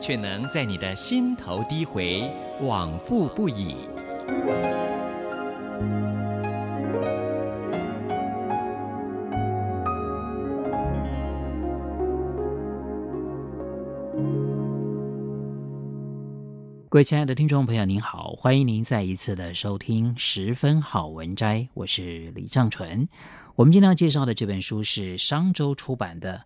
却能在你的心头低回，往复不已。各位亲爱的听众朋友，您好，欢迎您再一次的收听《十分好文摘》，我是李尚纯。我们今天要介绍的这本书是商周出版的。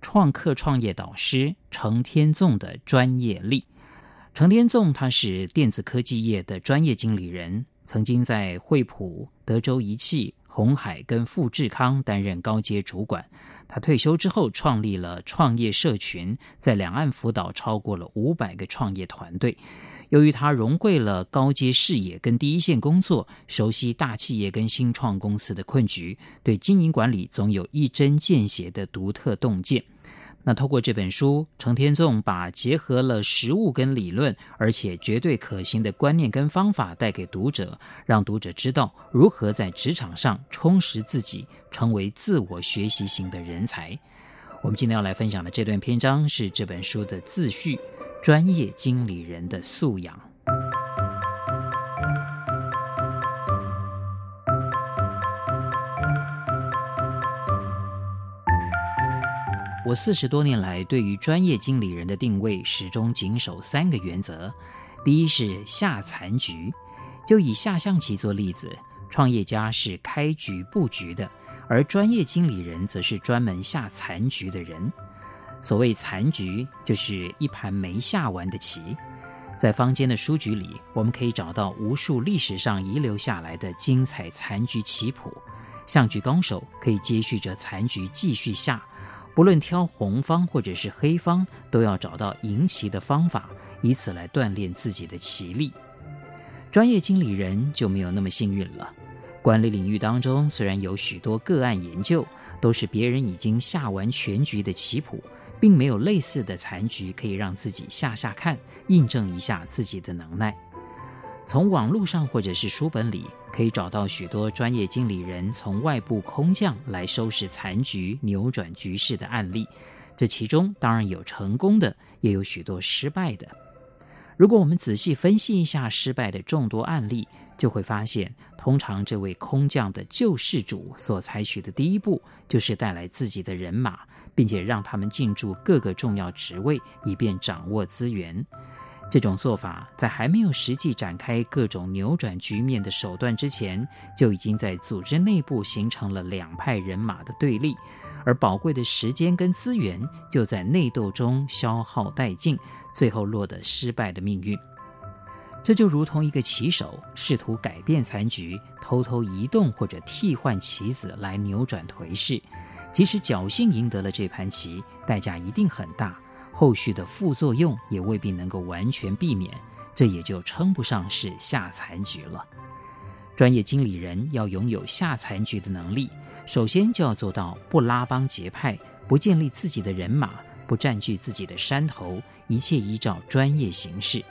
创客创业导师程天纵的专业力。程天纵他是电子科技业的专业经理人，曾经在惠普、德州仪器、鸿海跟富志康担任高阶主管。他退休之后创立了创业社群，在两岸辅导超过了五百个创业团队。由于他融汇了高阶视野跟第一线工作，熟悉大企业跟新创公司的困局，对经营管理总有一针见血的独特洞见。那透过这本书，程天纵把结合了实物跟理论，而且绝对可行的观念跟方法带给读者，让读者知道如何在职场上充实自己，成为自我学习型的人才。我们今天要来分享的这段篇章是这本书的自序。专业经理人的素养。我四十多年来，对于专业经理人的定位，始终谨守三个原则：第一是下残局，就以下象棋做例子，创业家是开局布局的，而专业经理人则是专门下残局的人。所谓残局，就是一盘没下完的棋。在坊间的书局里，我们可以找到无数历史上遗留下来的精彩残局棋谱。象局高手可以接续着残局继续下，不论挑红方或者是黑方，都要找到赢棋的方法，以此来锻炼自己的棋力。专业经理人就没有那么幸运了。管理领域当中，虽然有许多个案研究，都是别人已经下完全局的棋谱。并没有类似的残局可以让自己下下看，印证一下自己的能耐。从网络上或者是书本里，可以找到许多专业经理人从外部空降来收拾残局、扭转局势的案例。这其中当然有成功的，也有许多失败的。如果我们仔细分析一下失败的众多案例，就会发现，通常这位空降的救世主所采取的第一步，就是带来自己的人马，并且让他们进驻各个重要职位，以便掌握资源。这种做法在还没有实际展开各种扭转局面的手段之前，就已经在组织内部形成了两派人马的对立，而宝贵的时间跟资源就在内斗中消耗殆尽，最后落得失败的命运。这就如同一个棋手试图改变残局，偷偷移动或者替换棋子来扭转颓势，即使侥幸赢得了这盘棋，代价一定很大，后续的副作用也未必能够完全避免，这也就称不上是下残局了。专业经理人要拥有下残局的能力，首先就要做到不拉帮结派，不建立自己的人马，不占据自己的山头，一切依照专业行事。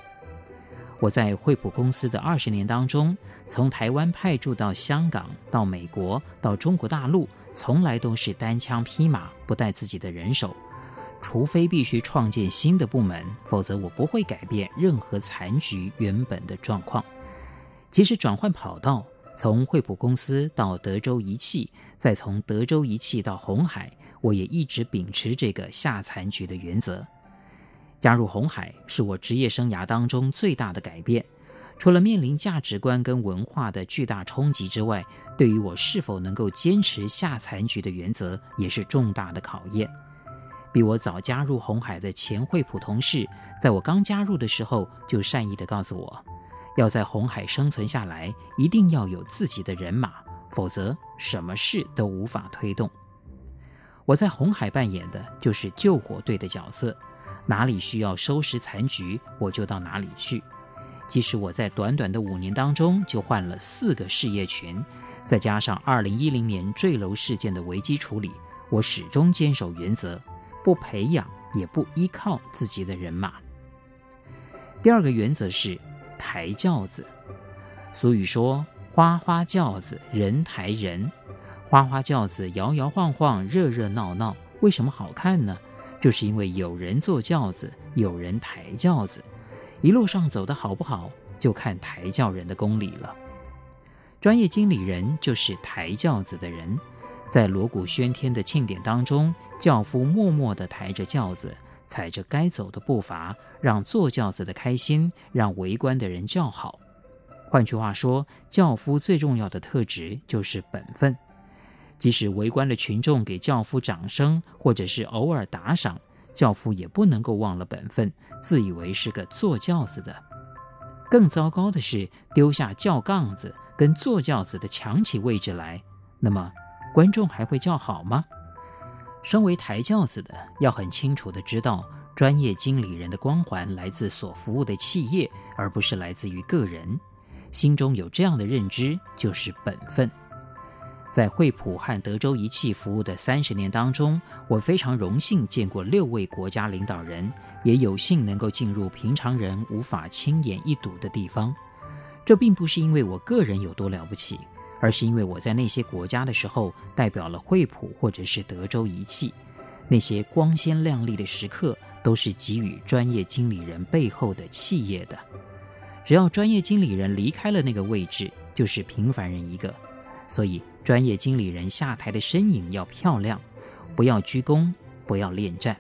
我在惠普公司的二十年当中，从台湾派驻到香港、到美国、到中国大陆，从来都是单枪匹马，不带自己的人手。除非必须创建新的部门，否则我不会改变任何残局原本的状况。即使转换跑道，从惠普公司到德州仪器，再从德州仪器到红海，我也一直秉持这个下残局的原则。加入红海是我职业生涯当中最大的改变，除了面临价值观跟文化的巨大冲击之外，对于我是否能够坚持下残局的原则也是重大的考验。比我早加入红海的前惠普同事，在我刚加入的时候就善意地告诉我，要在红海生存下来，一定要有自己的人马，否则什么事都无法推动。我在红海扮演的就是救火队的角色。哪里需要收拾残局，我就到哪里去。即使我在短短的五年当中就换了四个事业群，再加上二零一零年坠楼事件的危机处理，我始终坚守原则，不培养也不依靠自己的人马。第二个原则是抬轿子。俗语说：“花花轿子人抬人，花花轿子摇摇晃晃，热热闹闹，为什么好看呢？就是因为有人坐轿子，有人抬轿子，一路上走得好不好，就看抬轿人的功力了。专业经理人就是抬轿子的人，在锣鼓喧天的庆典当中，轿夫默默地抬着轿子，踩着该走的步伐，让坐轿子的开心，让围观的人叫好。换句话说，轿夫最重要的特质就是本分。即使围观的群众给轿夫掌声，或者是偶尔打赏，轿夫也不能够忘了本分，自以为是个坐轿子的。更糟糕的是，丢下轿杠子跟坐轿子的抢起位置来，那么观众还会叫好吗？身为抬轿子的，要很清楚的知道，专业经理人的光环来自所服务的企业，而不是来自于个人。心中有这样的认知，就是本分。在惠普和德州仪器服务的三十年当中，我非常荣幸见过六位国家领导人，也有幸能够进入平常人无法亲眼一睹的地方。这并不是因为我个人有多了不起，而是因为我在那些国家的时候，代表了惠普或者是德州仪器。那些光鲜亮丽的时刻，都是给予专业经理人背后的企业的。只要专业经理人离开了那个位置，就是平凡人一个。所以，专业经理人下台的身影要漂亮，不要鞠躬，不要恋战。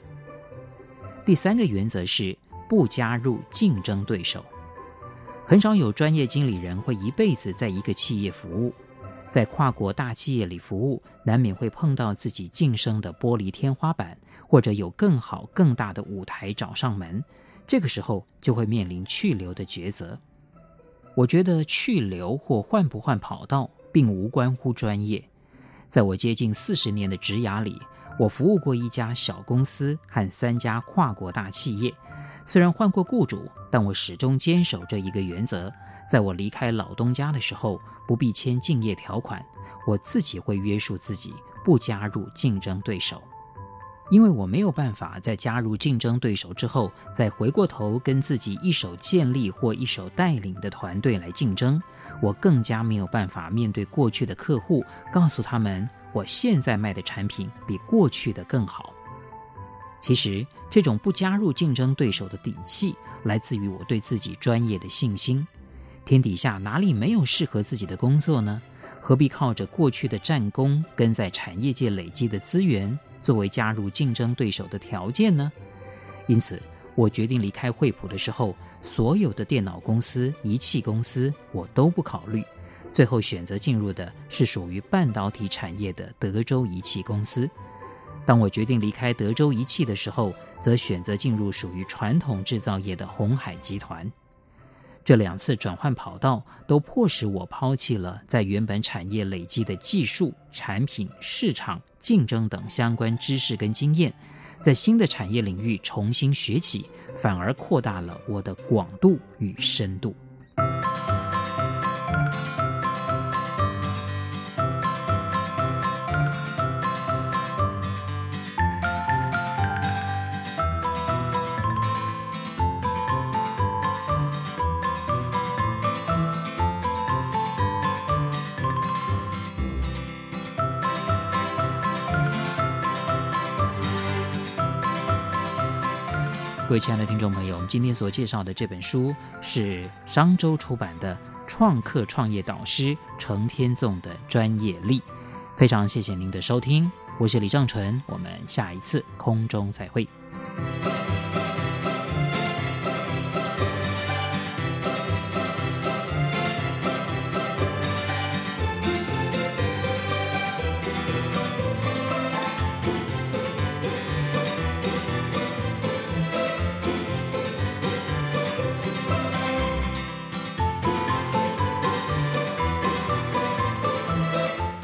第三个原则是不加入竞争对手。很少有专业经理人会一辈子在一个企业服务，在跨国大企业里服务，难免会碰到自己晋升的玻璃天花板，或者有更好、更大的舞台找上门。这个时候就会面临去留的抉择。我觉得去留或换不换跑道，并无关乎专业。在我接近四十年的职涯里，我服务过一家小公司和三家跨国大企业。虽然换过雇主，但我始终坚守这一个原则：在我离开老东家的时候，不必签竞业条款，我自己会约束自己，不加入竞争对手。因为我没有办法在加入竞争对手之后，再回过头跟自己一手建立或一手带领的团队来竞争。我更加没有办法面对过去的客户，告诉他们我现在卖的产品比过去的更好。其实，这种不加入竞争对手的底气，来自于我对自己专业的信心。天底下哪里没有适合自己的工作呢？何必靠着过去的战功跟在产业界累积的资源，作为加入竞争对手的条件呢？因此，我决定离开惠普的时候，所有的电脑公司、仪器公司我都不考虑，最后选择进入的是属于半导体产业的德州仪器公司。当我决定离开德州仪器的时候，则选择进入属于传统制造业的鸿海集团。这两次转换跑道，都迫使我抛弃了在原本产业累积的技术、产品、市场竞争等相关知识跟经验，在新的产业领域重新学起，反而扩大了我的广度与深度。各位亲爱的听众朋友，我们今天所介绍的这本书是商周出版的《创客创业导师程天纵的专业力》。非常谢谢您的收听，我是李正淳，我们下一次空中再会。